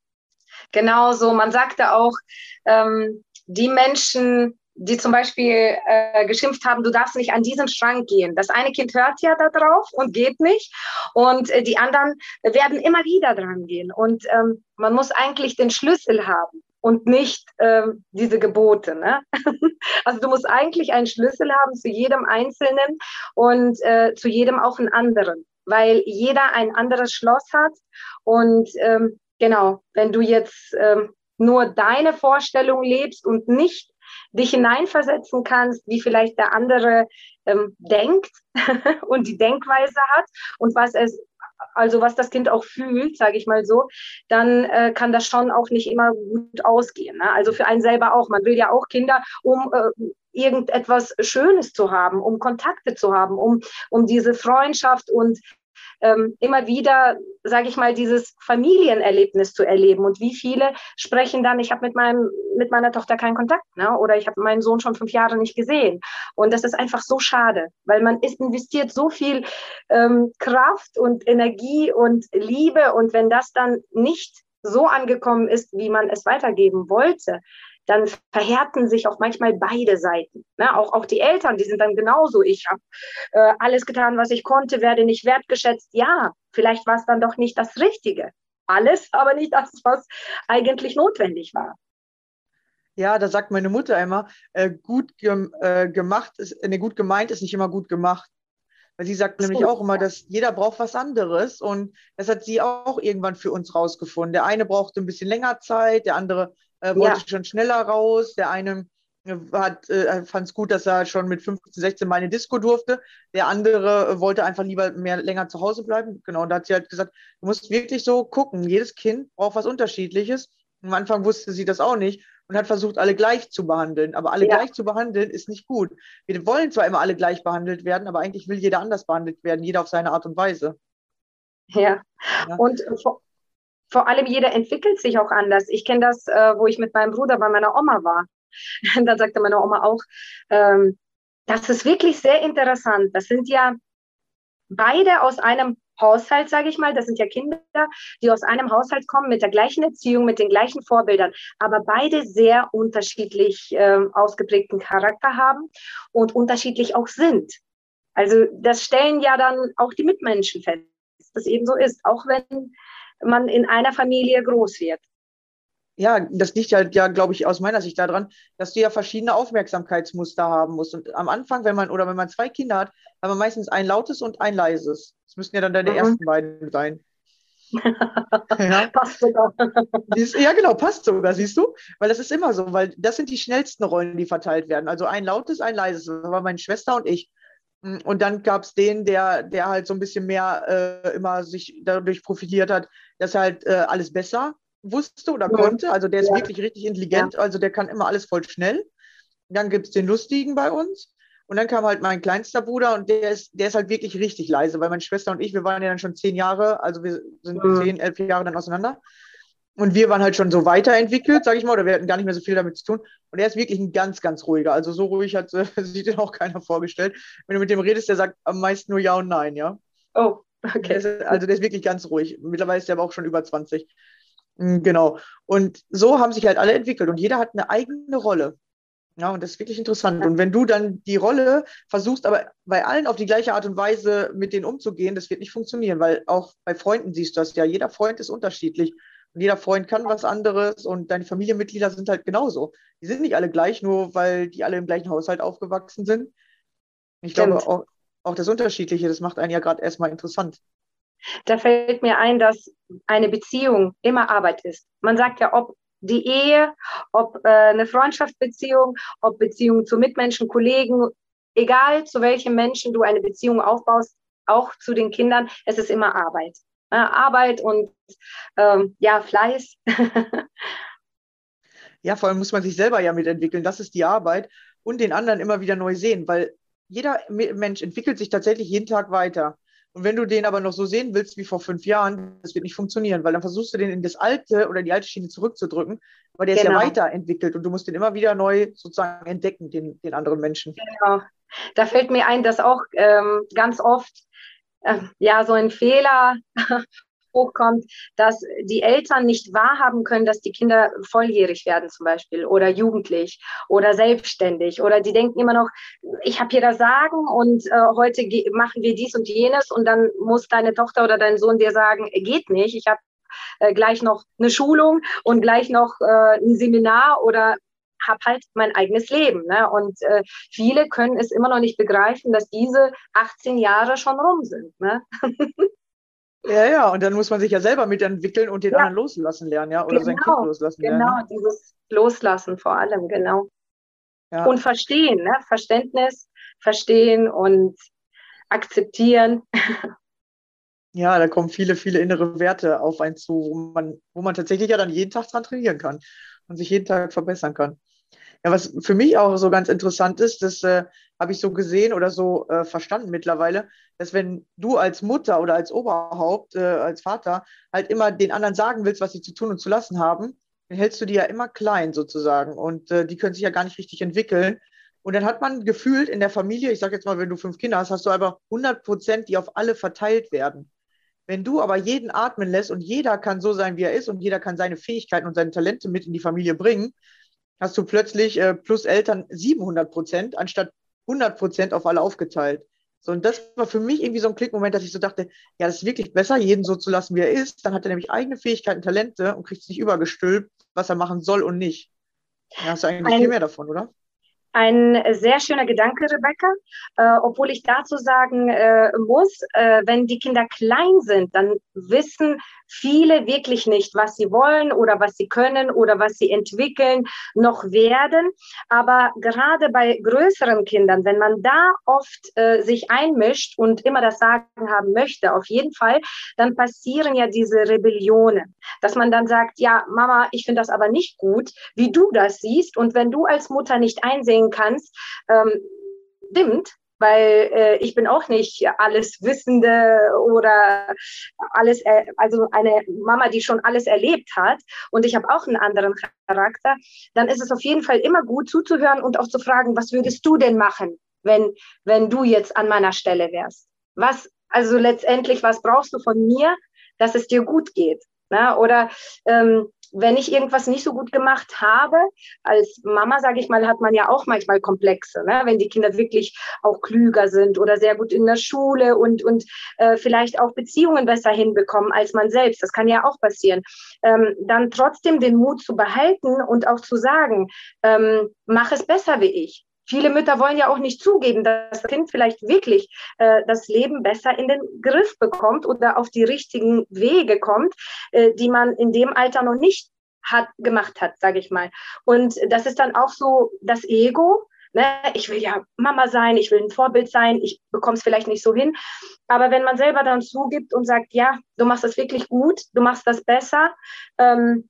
Genau so. Man sagte auch, ähm, die Menschen, die zum Beispiel äh, geschimpft haben, du darfst nicht an diesen Schrank gehen. Das eine Kind hört ja da drauf und geht nicht. Und äh, die anderen werden immer wieder dran gehen. Und ähm, man muss eigentlich den Schlüssel haben und nicht ähm, diese Gebote. Ne? also du musst eigentlich einen Schlüssel haben zu jedem Einzelnen und äh, zu jedem auch einen anderen, weil jeder ein anderes Schloss hat. Und ähm, genau, wenn du jetzt ähm, nur deine Vorstellung lebst und nicht dich hineinversetzen kannst, wie vielleicht der andere ähm, denkt und die Denkweise hat und was es also was das Kind auch fühlt, sage ich mal so, dann äh, kann das schon auch nicht immer gut ausgehen. Ne? Also für einen selber auch. Man will ja auch Kinder, um äh, irgendetwas Schönes zu haben, um Kontakte zu haben, um, um diese Freundschaft und ähm, immer wieder, sage ich mal, dieses Familienerlebnis zu erleben. Und wie viele sprechen dann, ich habe mit, mit meiner Tochter keinen Kontakt ne? oder ich habe meinen Sohn schon fünf Jahre nicht gesehen. Und das ist einfach so schade, weil man ist investiert so viel ähm, Kraft und Energie und Liebe. Und wenn das dann nicht so angekommen ist, wie man es weitergeben wollte, dann verhärten sich auch manchmal beide Seiten. Ne? Auch, auch die Eltern, die sind dann genauso. Ich habe äh, alles getan, was ich konnte, werde nicht wertgeschätzt. Ja, vielleicht war es dann doch nicht das Richtige. Alles, aber nicht das, was eigentlich notwendig war. Ja, da sagt meine Mutter immer, äh, gut gem äh, gemacht ist, ne, gut gemeint ist nicht immer gut gemacht. Weil sie sagt nämlich auch immer, dass jeder braucht was anderes und das hat sie auch irgendwann für uns rausgefunden. Der eine brauchte ein bisschen länger Zeit, der andere äh, wollte schon schneller raus, der eine äh, hat, äh, fand es gut, dass er schon mit 15, 16 mal in die Disco durfte. Der andere äh, wollte einfach lieber mehr länger zu Hause bleiben. Genau, und da hat sie halt gesagt, du musst wirklich so gucken. Jedes Kind braucht was Unterschiedliches. Am Anfang wusste sie das auch nicht und hat versucht, alle gleich zu behandeln. Aber alle Ja. gleich zu behandeln ist nicht gut. Wir wollen zwar immer alle gleich behandelt werden, aber eigentlich will jeder anders behandelt werden, jeder auf seine Art und Weise. Ja. Ja. Und vor, vor allem jeder entwickelt sich auch anders. Ich kenne das, äh, wo ich mit meinem Bruder bei meiner Oma war. Dann sagte meine Oma auch, ähm, das ist wirklich sehr interessant. Das sind ja beide aus einem Haushalt, sage ich mal. Das sind ja Kinder, die aus einem Haushalt kommen mit der gleichen Erziehung, mit den gleichen Vorbildern, aber beide sehr unterschiedlich ähm, ausgeprägten Charakter haben und unterschiedlich auch sind. Also das stellen ja dann auch die Mitmenschen fest, dass das eben so ist, auch wenn man in einer Familie groß wird. Ja, das liegt halt ja, glaube ich, aus meiner Sicht daran, dass du ja verschiedene Aufmerksamkeitsmuster haben musst. Und am Anfang, wenn man oder wenn man zwei Kinder hat, haben wir meistens ein lautes und ein leises. Das müssten ja dann deine Mhm. ersten beiden sein. ja. Passt sogar. Ja, genau, passt sogar, siehst du? Weil das ist immer so, weil das sind die schnellsten Rollen, die verteilt werden. Also ein lautes, ein leises. Das war meine Schwester und ich. Mm, Und dann gab es den, der, der halt so ein bisschen mehr äh, immer sich dadurch profitiert hat, dass er halt äh, alles besser wusste oder Mhm. konnte. Also der ist Ja. wirklich richtig intelligent, also der kann immer alles voll schnell. Dann gibt es den Lustigen bei uns. Und dann kam halt mein kleinster Bruder und der ist, der ist halt wirklich richtig leise, weil meine Schwester und ich, wir waren ja dann schon zehn Jahre, also wir sind Mhm. zehn, elf Jahre dann auseinander. Und wir waren halt schon so weiterentwickelt, sage ich mal, oder wir hatten gar nicht mehr so viel damit zu tun. Und er ist wirklich ein ganz, ganz ruhiger. Also so ruhig hat äh, sich den auch keiner vorgestellt. Wenn du mit dem redest, der sagt am meisten nur Ja und Nein, ja. Oh, Der okay. ist, also der ist wirklich ganz ruhig. Mittlerweile ist der aber auch schon über 20. Mm, Genau. Und so haben sich halt alle entwickelt und jeder hat eine eigene Rolle. Ja, und das ist wirklich interessant. Und wenn du dann die Rolle versuchst, aber bei allen auf die gleiche Art und Weise mit denen umzugehen, das wird nicht funktionieren, weil auch bei Freunden siehst du das ja. Jeder Freund ist unterschiedlich. Jeder Freund kann was anderes und deine Familienmitglieder sind halt genauso. Die sind nicht alle gleich, nur weil die alle im gleichen Haushalt aufgewachsen sind. Ich Stimmt. glaube, auch, auch das Unterschiedliche, das macht einen ja gerade erstmal interessant. Da fällt mir ein, dass eine Beziehung immer Arbeit ist. Man sagt ja, ob die Ehe, ob äh, eine Freundschaftsbeziehung, ob Beziehungen zu Mitmenschen, Kollegen, egal zu welchem Menschen du eine Beziehung aufbaust, auch zu den Kindern, es ist immer Arbeit. Ja, Arbeit und ähm, ja, Fleiß. Ja, vor allem muss man sich selber ja mitentwickeln. Das ist die Arbeit und den anderen immer wieder neu sehen, weil jeder Me- Mensch entwickelt sich tatsächlich jeden Tag weiter. Und wenn du den aber noch so sehen willst wie vor fünf Jahren, das wird nicht funktionieren, weil dann versuchst du den in das alte oder die alte Schiene zurückzudrücken, aber der ist Genau. ja weiterentwickelt und du musst den immer wieder neu sozusagen entdecken, den, den anderen Menschen. Genau. Da fällt mir ein, dass auch ähm, ganz oft äh, ja so ein Fehler hochkommt, dass die Eltern nicht wahrhaben können, dass die Kinder volljährig werden zum Beispiel oder jugendlich oder selbstständig. Oder die denken immer noch, ich habe hier das Sagen und äh, heute machen wir dies und jenes und dann muss deine Tochter oder dein Sohn dir sagen, geht nicht, ich habe äh, gleich noch eine Schulung und gleich noch äh, ein Seminar oder habe halt mein eigenes Leben. Ne? Und äh, viele können es immer noch nicht begreifen, dass diese 18 Jahre schon rum sind. Ne? Ja, ja, und dann muss man sich ja selber mitentwickeln und den Ja. anderen loslassen lernen, ja, oder sein Genau, Kind loslassen lernen. Genau, dieses Loslassen vor allem, genau. Ja. Und verstehen, ne? Verständnis, verstehen und akzeptieren. Ja, da kommen viele, viele innere Werte auf einen zu, wo man, wo man tatsächlich ja dann jeden Tag dran trainieren kann und sich jeden Tag verbessern kann. Ja, was für mich auch so ganz interessant ist, das äh, habe ich so gesehen oder so äh, verstanden mittlerweile, dass wenn du als Mutter oder als Oberhaupt, äh, als Vater halt immer den anderen sagen willst, was sie zu tun und zu lassen haben, dann hältst du die ja immer klein sozusagen und äh, die können sich ja gar nicht richtig entwickeln. Und dann hat man gefühlt in der Familie, ich sage jetzt mal, wenn du fünf Kinder hast, hast du aber 100 Prozent, die auf alle verteilt werden. Wenn du aber jeden atmen lässt und jeder kann so sein, wie er ist und jeder kann seine Fähigkeiten und seine Talente mit in die Familie bringen, hast du plötzlich äh, plus Eltern 700 Prozent anstatt 100 Prozent auf alle aufgeteilt. So, und das war für mich irgendwie so ein Klickmoment, dass ich so dachte, ja, das ist wirklich besser, jeden so zu lassen, wie er ist. Dann hat er nämlich eigene Fähigkeiten, Talente und kriegt es nicht übergestülpt, was er machen soll und nicht. Da hast du eigentlich Ein- viel mehr davon, oder? Ein sehr schöner Gedanke, Rebecca, äh, obwohl ich dazu sagen äh, muss, äh, wenn die Kinder klein sind, dann wissen viele wirklich nicht, was sie wollen oder was sie können oder was sie entwickeln, noch werden. Aber gerade bei größeren Kindern, wenn man da oft äh, sich einmischt und immer das Sagen haben möchte, auf jeden Fall, dann passieren ja diese Rebellionen, dass man dann sagt, ja, Mama, ich finde das aber nicht gut, wie du das siehst. Und wenn du als Mutter nicht einsehen kannst, ähm, stimmt, weil äh, ich bin auch nicht alles Wissende oder alles, äh, also eine Mama, die schon alles erlebt hat und ich habe auch einen anderen Charakter, dann ist es auf jeden Fall immer gut zuzuhören und auch zu fragen, was würdest du denn machen, wenn, wenn du jetzt an meiner Stelle wärst? Was, also letztendlich, was brauchst du von mir, dass es dir gut geht? Ne? Oder ähm, wenn ich irgendwas nicht so gut gemacht habe, als Mama, sage ich mal, hat man ja auch manchmal Komplexe, ne? wenn die Kinder wirklich auch klüger sind oder sehr gut in der Schule und, und äh, vielleicht auch Beziehungen besser hinbekommen als man selbst. Das kann ja auch passieren. Ähm, dann trotzdem den Mut zu behalten und auch zu sagen, ähm, mach es besser wie ich. Viele Mütter wollen ja auch nicht zugeben, dass das Kind vielleicht wirklich äh, das Leben besser in den Griff bekommt oder auf die richtigen Wege kommt, äh, die man in dem Alter noch nicht hat, gemacht hat, sage ich mal. Und das ist dann auch so das Ego. Ne? Ich will ja Mama sein, ich will ein Vorbild sein, ich bekomme es vielleicht nicht so hin. Aber wenn man selber dann zugibt und sagt, ja, du machst das wirklich gut, du machst das besser, ähm,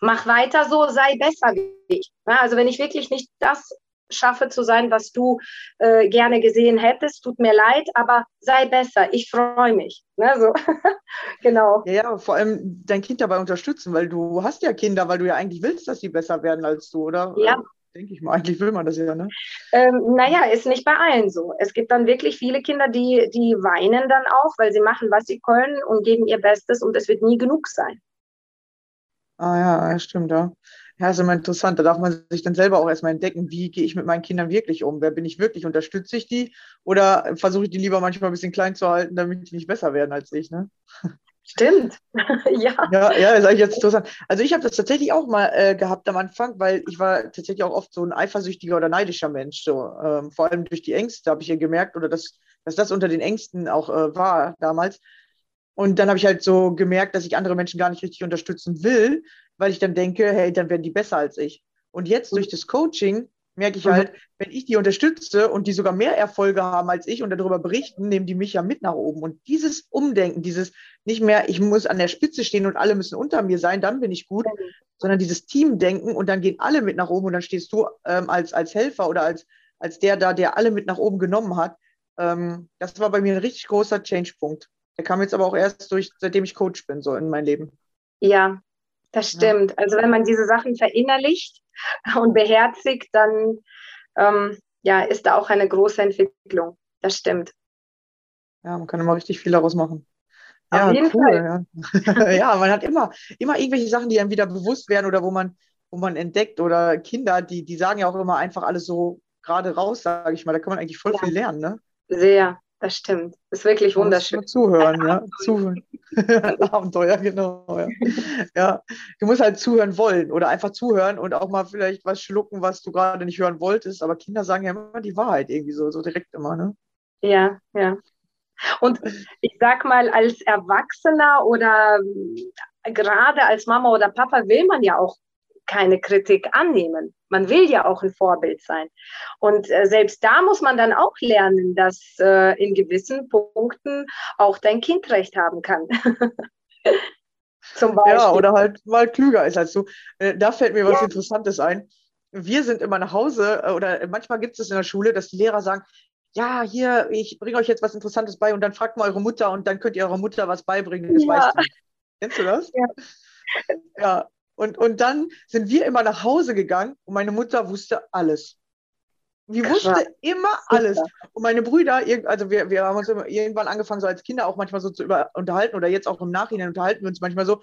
mach weiter so, sei besser wie ich. Ja, also wenn ich wirklich nicht das schaffe zu sein, was du äh, gerne gesehen hättest. Tut mir leid, aber sei besser. Ich freue mich. Ne, so. genau. Ja, ja, vor allem dein Kind dabei unterstützen, weil du hast ja Kinder, weil du ja eigentlich willst, dass sie besser werden als du, oder? Ja. Äh, Denke ich mal, eigentlich will man das ja, ne? Ähm, naja, ist nicht bei allen so. Es gibt dann wirklich viele Kinder, die, die weinen dann auch, weil sie machen, was sie können und geben ihr Bestes und es wird nie genug sein. Ah ja, ja, stimmt, ja. Ja, ist immer interessant. Da darf man sich dann selber auch erstmal entdecken, wie gehe ich mit meinen Kindern wirklich um? Wer bin ich wirklich? Unterstütze ich die? Oder versuche ich die lieber manchmal ein bisschen klein zu halten, damit die nicht besser werden als ich? Ne? Stimmt. ja. Ja, ja, ist eigentlich jetzt interessant. Also ich habe das tatsächlich auch mal äh, gehabt am Anfang, weil ich war tatsächlich auch oft so ein eifersüchtiger oder neidischer Mensch. So, ähm, vor allem durch die Ängste habe ich ja gemerkt, oder dass, dass das unter den Ängsten auch äh, war damals. Und dann habe ich halt so gemerkt, dass ich andere Menschen gar nicht richtig unterstützen will, weil ich dann denke, hey, dann werden die besser als ich. Und jetzt durch das Coaching merke ich Mhm. halt, wenn ich die unterstütze und die sogar mehr Erfolge haben als ich und darüber berichten, nehmen die mich ja mit nach oben. Und dieses Umdenken, dieses nicht mehr, ich muss an der Spitze stehen und alle müssen unter mir sein, dann bin ich gut, sondern dieses Teamdenken und dann gehen alle mit nach oben und dann stehst du ähm, als, als Helfer oder als, als der da, der alle mit nach oben genommen hat. Ähm, das war bei mir ein richtig großer Change-Punkt. Der kam jetzt aber auch erst durch, seitdem ich Coach bin, so in mein Leben. Ja, das Ja. stimmt. Also wenn man diese Sachen verinnerlicht und beherzigt, dann ähm, ja, ist da auch eine große Entwicklung. Das stimmt. Ja, man kann immer richtig viel daraus machen. Auf Ja, jeden cool. Ja. ja, man hat immer, immer irgendwelche Sachen, die einem wieder bewusst werden oder wo man, wo man entdeckt oder Kinder, die, die sagen ja auch immer einfach alles so gerade raus, sage ich mal. Da kann man eigentlich voll Ja. viel lernen, ne? Sehr, das stimmt. Ist wirklich wunderschön. zuhören, ja. Zuhören. Abenteuer, genau. Ja. ja, du musst halt zuhören wollen oder einfach zuhören und auch mal vielleicht was schlucken, was du gerade nicht hören wolltest. Aber Kinder sagen ja immer die Wahrheit irgendwie so, so direkt immer, ne? Ja, ja. Und ich sag mal, als Erwachsener oder gerade als Mama oder Papa will man ja auch keine Kritik annehmen. Man will ja auch ein Vorbild sein. Und äh, selbst da muss man dann auch lernen, dass äh, in gewissen Punkten auch dein Kind recht haben kann. Zum Beispiel. Ja, oder halt mal klüger ist als du. Äh, Da fällt mir was Ja. Interessantes ein. Wir sind immer nach Hause äh, oder manchmal gibt es in der Schule, dass die Lehrer sagen, ja, hier, ich bringe euch jetzt was Interessantes bei und dann fragt mal eure Mutter und dann könnt ihr eurer Mutter was beibringen. Das Ja. weißt du. Kennst du das? Ja. Ja. Und, und dann sind wir immer nach Hause gegangen und meine Mutter wusste alles. Die Krass. wusste immer alles. Und meine Brüder, also wir, wir haben uns irgendwann angefangen, so als Kinder auch manchmal so zu über, unterhalten oder jetzt auch im Nachhinein unterhalten wir uns manchmal so,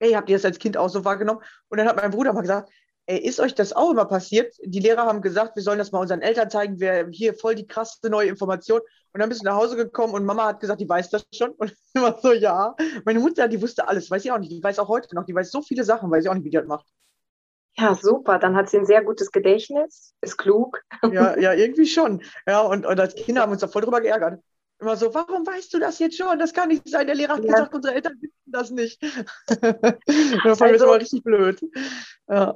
hey, habt ihr das als Kind auch so wahrgenommen? Und dann hat mein Bruder mal gesagt, ist euch das auch immer passiert? Die Lehrer haben gesagt, wir sollen das mal unseren Eltern zeigen, wir hier voll die krasse neue Information. Und dann bist du nach Hause gekommen und Mama hat gesagt, die weiß das schon. Und immer so, ja. Meine Mutter, die wusste alles, weiß ich auch nicht. Die weiß auch heute noch, die weiß so viele Sachen, weiß ich auch nicht, wie die das macht. Ja, super. Dann hat sie ein sehr gutes Gedächtnis, ist klug. Ja, ja, irgendwie schon. Ja, und, und als Kinder haben wir uns da voll drüber geärgert. Immer so, warum weißt du das jetzt schon? Das kann nicht sein. Der Lehrer hat Ja. gesagt, unsere Eltern wissen das nicht. das Also- immer richtig blöd. Ja,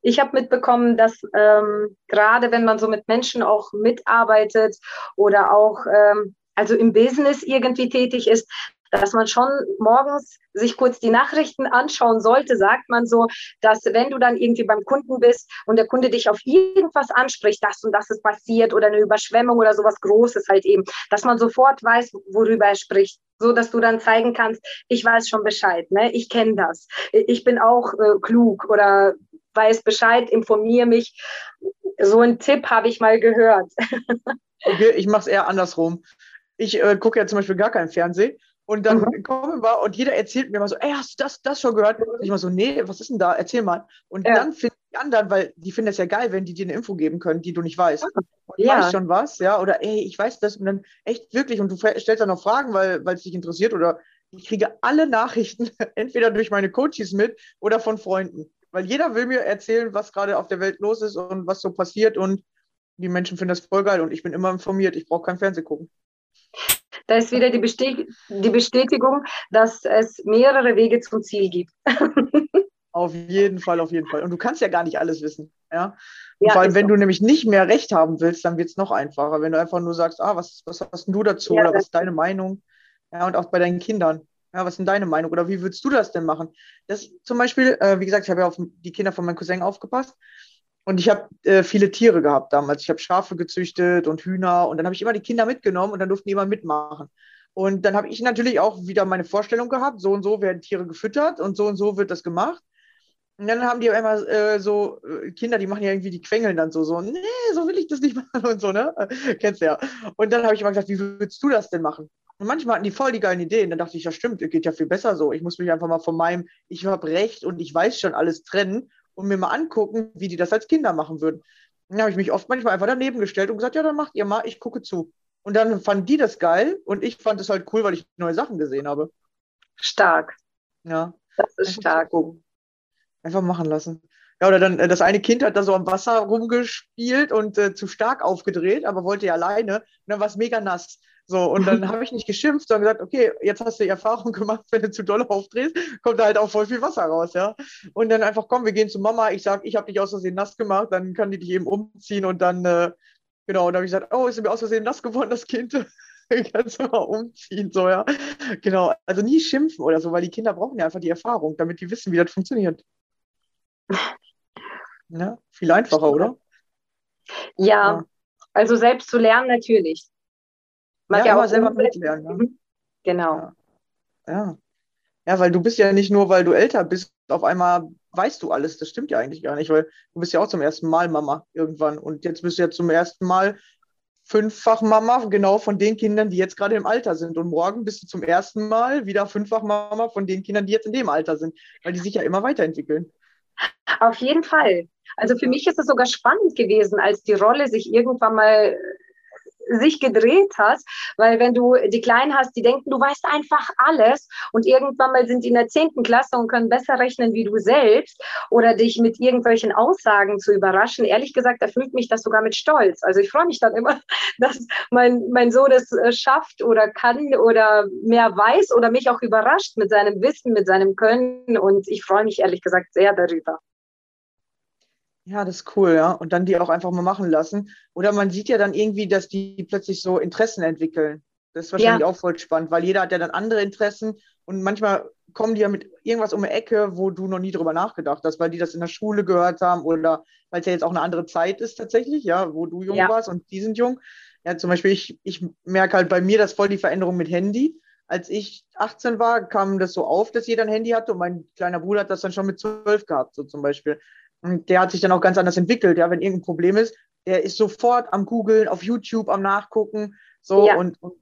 Ich habe mitbekommen, dass ähm, gerade wenn man so mit Menschen auch mitarbeitet oder auch ähm, also im Business irgendwie tätig ist, dass man schon morgens sich kurz die Nachrichten anschauen sollte, sagt man so, dass wenn du dann irgendwie beim Kunden bist und der Kunde dich auf irgendwas anspricht, das und das ist passiert oder eine Überschwemmung oder sowas Großes halt eben, dass man sofort weiß, worüber er spricht, so dass du dann zeigen kannst, ich weiß schon Bescheid, ne? ich kenne das, ich bin auch äh, klug oder weiß Bescheid, informiere mich. So einen Tipp habe ich mal gehört. okay, ich mache es eher andersrum. Ich äh, gucke ja zum Beispiel gar kein Fernsehen. Und dann Mhm. kommen wir und jeder erzählt mir mal so, ey, hast du das, das schon gehört? Und ich mal so, nee, was ist denn da? Erzähl mal. Und Ja. dann finden die anderen, weil die finden es ja geil, wenn die dir eine Info geben können, die du nicht weißt. Und ich Ja. weiß schon was, ja, oder ey, ich weiß das und dann echt wirklich und du stellst dann noch Fragen, weil weil es dich interessiert oder ich kriege alle Nachrichten entweder durch meine Coaches mit oder von Freunden, weil jeder will mir erzählen, was gerade auf der Welt los ist und was so passiert und die Menschen finden das voll geil und ich bin immer informiert, ich brauche kein Fernsehen gucken. Da ist wieder die, Bestät die Bestätigung, dass es mehrere Wege zum Ziel gibt. Auf jeden Fall, auf jeden Fall. Und du kannst ja gar nicht alles wissen. Ja? Und Ja, vor allem, wenn so. du nämlich nicht mehr Recht haben willst, dann wird es noch einfacher. Wenn du einfach nur sagst, ah, was, was hast du dazu Ja, oder was ist deine Meinung? Ja, und auch bei deinen Kindern. Ja, was ist denn deine Meinung? Oder wie würdest du das denn machen? Das zum Beispiel, äh, wie gesagt, ich habe ja auf die Kinder von meinem Cousin aufgepasst. Und ich habe äh, viele Tiere gehabt damals. Ich habe Schafe gezüchtet und Hühner. Und dann habe ich immer die Kinder mitgenommen und dann durften die immer mitmachen. Und dann habe ich natürlich auch wieder meine Vorstellung gehabt, so und so werden Tiere gefüttert und so und so wird das gemacht. Und dann haben die immer äh, so äh, Kinder, die machen ja irgendwie, die quengeln dann so, so, nee, so will ich das nicht machen und so, ne? Kennst du ja. Und dann habe ich immer gesagt, wie würdest du das denn machen? Und manchmal hatten die voll die geilen Ideen. Dann dachte ich, ja stimmt, geht ja viel besser so. Ich muss mich einfach mal von meinem, ich habe recht und ich weiß schon alles trennen und mir mal angucken, wie die das als Kinder machen würden. Dann habe ich mich oft manchmal einfach daneben gestellt und gesagt, ja, dann macht ihr mal, ich gucke zu. Und dann fanden die das geil und ich fand es halt cool, weil ich neue Sachen gesehen habe. Stark. Ja. Das ist Einfach stark. Einfach machen lassen. Ja, oder dann, äh, das eine Kind hat da so am Wasser rumgespielt und äh, zu stark aufgedreht, aber wollte ja alleine. Und dann war es mega nass. So, und dann habe ich nicht geschimpft, sondern gesagt, okay, jetzt hast du die Erfahrung gemacht, wenn du zu doll aufdrehst, kommt da halt auch voll viel Wasser raus, ja. Und dann einfach, komm, wir gehen zu Mama. Ich sage, ich habe dich aus Versehen nass gemacht, dann kann die dich eben umziehen und dann, äh, genau, und dann habe ich gesagt, oh, ist mir aus Versehen nass geworden, das Kind. Kannst du mal umziehen, so, ja. Genau, also nie schimpfen oder so, weil die Kinder brauchen ja einfach die Erfahrung, damit die wissen, wie das funktioniert. Ja, viel einfacher, oder? Ja, Ja. also selbst zu lernen natürlich. Man hat Ja, immer auch selber mitlernen, ja. Mhm. Genau. Ja. Ja. Ja, weil du bist ja nicht nur, weil du älter bist, auf einmal weißt du alles. Das stimmt ja eigentlich gar nicht, weil du bist ja auch zum ersten Mal Mama irgendwann. Und jetzt bist du ja zum ersten Mal fünffach Mama, genau von den Kindern, die jetzt gerade im Alter sind. Und morgen bist du zum ersten Mal wieder fünffach Mama von den Kindern, die jetzt in dem Alter sind, weil die sich ja immer weiterentwickeln. Auf jeden Fall. Also für mich ist es sogar spannend gewesen, als die Rolle sich irgendwann mal sich gedreht hat, weil wenn du die Kleinen hast, die denken, du weißt einfach alles und irgendwann mal sind die in der zehnten Klasse und können besser rechnen wie du selbst oder dich mit irgendwelchen Aussagen zu überraschen. Ehrlich gesagt, erfüllt mich das sogar mit Stolz. Also ich freue mich dann immer, dass mein, mein Sohn es äh, schafft oder kann oder mehr weiß oder mich auch überrascht mit seinem Wissen, mit seinem Können und ich freue mich ehrlich gesagt sehr darüber. Ja, das ist cool, ja. Und dann die auch einfach mal machen lassen. Oder man sieht ja dann irgendwie, dass die plötzlich so Interessen entwickeln. Das ist wahrscheinlich Ja. auch voll spannend, weil jeder hat ja dann andere Interessen und manchmal kommen die ja mit irgendwas um die Ecke, wo du noch nie drüber nachgedacht hast, weil die das in der Schule gehört haben oder weil es ja jetzt auch eine andere Zeit ist tatsächlich, ja, wo du jung Ja. warst und die sind jung. Ja, zum Beispiel, ich, ich merke halt bei mir, dass voll die Veränderung mit Handy. Als ich 18 war, kam das so auf, dass jeder ein Handy hatte und mein kleiner Bruder hat das dann schon mit 12 gehabt, so zum Beispiel. Und der hat sich dann auch ganz anders entwickelt. Ja, wenn irgendein Problem ist, der ist sofort am Googeln, auf YouTube am Nachgucken. So Ja. und, und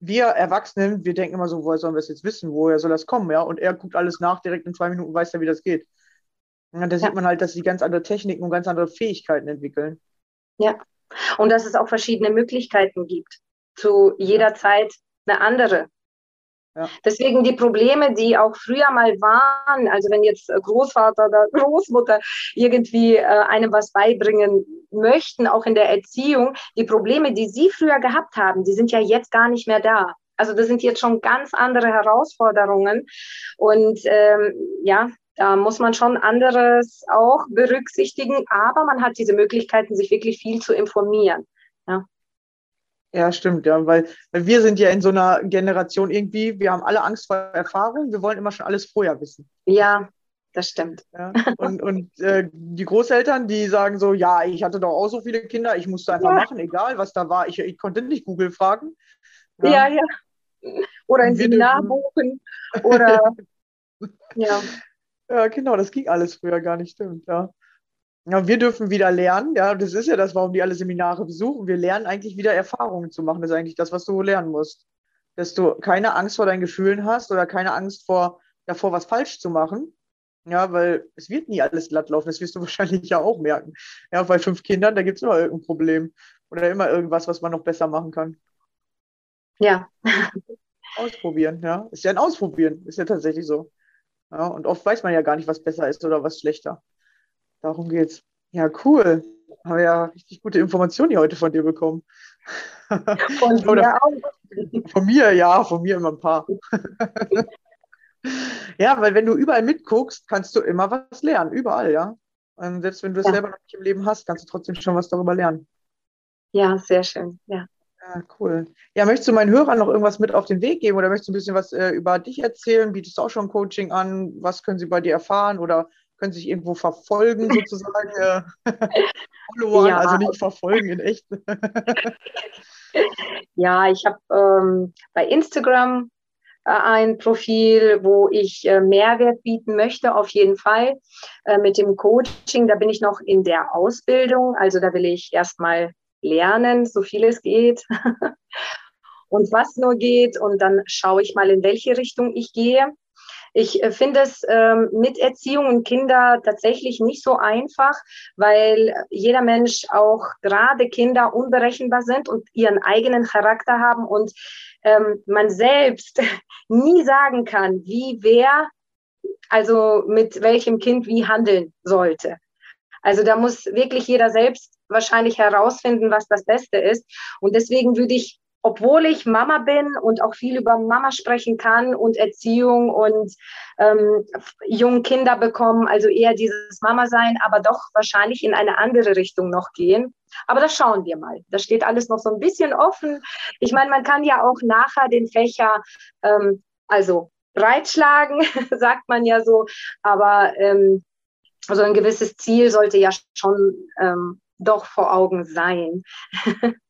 wir Erwachsenen, wir denken immer so, woher sollen wir es jetzt wissen? Woher soll das kommen? Ja, und er guckt alles nach, direkt in zwei Minuten weiß er, wie das geht. Ja, da Ja. sieht man halt, dass sie ganz andere Techniken und ganz andere Fähigkeiten entwickeln. Und dass es auch verschiedene Möglichkeiten gibt. Zu jeder Zeit eine andere. Deswegen die Probleme, die auch früher mal waren, also wenn jetzt Großvater oder Großmutter irgendwie äh, einem was beibringen möchten, auch in der Erziehung, die Probleme, die sie früher gehabt haben, die sind ja jetzt gar nicht mehr da. Also das sind jetzt schon ganz andere Herausforderungen. Und ähm, ja, da muss man schon anderes auch berücksichtigen, aber man hat diese Möglichkeiten, sich wirklich viel zu informieren. Ja, stimmt, ja, weil, weil wir sind ja in so einer Generation irgendwie, wir haben alle Angst vor Erfahrung, wir wollen immer schon alles vorher wissen. Ja, das stimmt. Ja? Und, und äh, die Großeltern, die sagen so, ja, ich hatte doch auch so viele Kinder, ich musste einfach Ja. machen, egal was da war. Ich, ich konnte nicht Google fragen. Ja, ja. Oder ein Seminar buchen oder ja. Ja, genau, das ging alles früher gar nicht, stimmt, ja. Ja, wir dürfen wieder lernen, ja, das ist ja das, warum die alle Seminare besuchen. Wir lernen eigentlich wieder Erfahrungen zu machen. Das ist eigentlich das, was du lernen musst. Dass du keine Angst vor deinen Gefühlen hast oder keine Angst vor, davor, was falsch zu machen. Ja, weil es wird nie alles glatt laufen, das wirst du wahrscheinlich ja auch merken. Ja, bei fünf Kindern, da gibt es immer irgendein Problem oder immer irgendwas, was man noch besser machen kann. Ja, Ausprobieren, ja. Ist ja ein Ausprobieren, ist ja tatsächlich so. Ja, und oft weiß man ja gar nicht, was besser ist oder was schlechter. Darum geht's. Ja, cool. Haben wir ja richtig gute Informationen hier heute von dir bekommen. von dir auch. Von mir, ja, von mir immer ein paar. ja, weil wenn du überall mitguckst, kannst du immer was lernen, überall, ja. Und selbst wenn du es Ja. selber noch nicht im Leben hast, kannst du trotzdem schon was darüber lernen. Ja, sehr schön. Ja. Ja, cool. Ja, möchtest du meinen Hörern noch irgendwas mit auf den Weg geben oder möchtest du ein bisschen was äh, über dich erzählen? Bietest du auch schon Coaching an? Was können sie bei dir erfahren oder können sie sich irgendwo verfolgen, sozusagen? Äh, Followern, Ja. also nicht verfolgen in echt. Ja, ich habe ähm, bei Instagram äh, ein Profil, wo ich äh, Mehrwert bieten möchte, auf jeden Fall. Äh, mit dem Coaching, da bin ich noch in der Ausbildung, also da will ich erstmal lernen, so viel es geht und was nur geht und dann schaue ich mal, in welche Richtung ich gehe. Ich äh, finde es ähm, mit Erziehung und Kinder tatsächlich nicht so einfach, weil jeder Mensch, auch gerade Kinder, unberechenbar sind und ihren eigenen Charakter haben und ähm, man selbst nie sagen kann, wie wer, also mit welchem Kind wie handeln sollte. Also da muss wirklich jeder selbst wahrscheinlich herausfinden, was das Beste ist. Und deswegen würde ich obwohl ich Mama bin und auch viel über Mama sprechen kann und Erziehung und ähm, jungen Kinder bekommen, also eher dieses Mama sein, aber doch wahrscheinlich in eine andere Richtung noch gehen. Aber das schauen wir mal. Das steht alles noch so ein bisschen offen. Ich meine, man kann ja auch nachher den Fächer, ähm, also breitschlagen, sagt man ja so, aber ähm, also ein gewisses Ziel sollte ja schon ähm, doch vor Augen sein.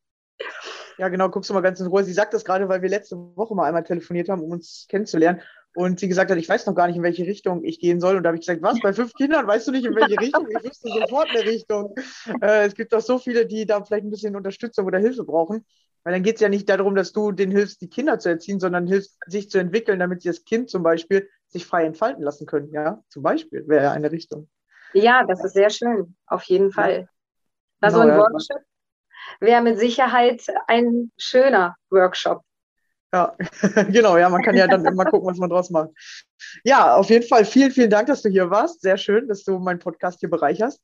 Ja, genau, guckst du mal ganz in Ruhe. Sie sagt das gerade, weil wir letzte Woche mal einmal telefoniert haben, um uns kennenzulernen. Und sie gesagt hat, ich weiß noch gar nicht, in welche Richtung ich gehen soll. Und da habe ich gesagt, was, bei fünf Kindern weißt du nicht, in welche Richtung? Ich wüsste sofort eine Richtung. Äh, es gibt doch so viele, die da vielleicht ein bisschen Unterstützung oder Hilfe brauchen. Weil dann geht es ja nicht darum, dass du denen hilfst, die Kinder zu erziehen, sondern hilfst, sich zu entwickeln, damit sie das Kind zum Beispiel sich frei entfalten lassen können. Ja, zum Beispiel wäre ja eine Richtung. Ja, das ist sehr schön, auf jeden Fall. Also genau, ein Workshop wäre mit Sicherheit ein schöner Workshop. Ja, genau, ja, man kann ja dann immer gucken, was man draus macht. Ja, auf jeden Fall vielen, vielen Dank, dass du hier warst. Sehr schön, dass du meinen Podcast hier bereicherst.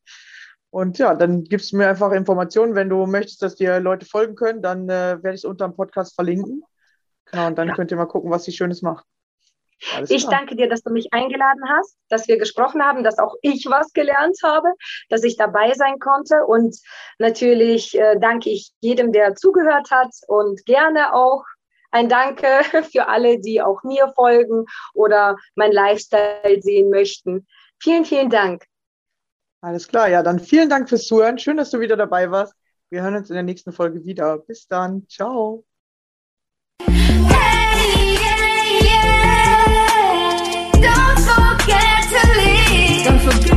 Und ja, dann gibst du mir einfach Informationen. Wenn du möchtest, dass dir Leute folgen können, dann äh, werde ich es unter dem Podcast verlinken. Genau, und dann ja. könnt ihr mal gucken, was sie Schönes macht. Alles ich klar. danke dir, dass du mich eingeladen hast, dass wir gesprochen haben, dass auch ich was gelernt habe, dass ich dabei sein konnte. Und natürlich äh, danke ich jedem, der zugehört hat und gerne auch ein Danke für alle, die auch mir folgen oder mein Lifestyle sehen möchten. Vielen, vielen Dank. Alles klar, ja, dann vielen Dank fürs Zuhören. Schön, dass du wieder dabei warst. Wir hören uns in der nächsten Folge wieder. Bis dann. Ciao. Don't forget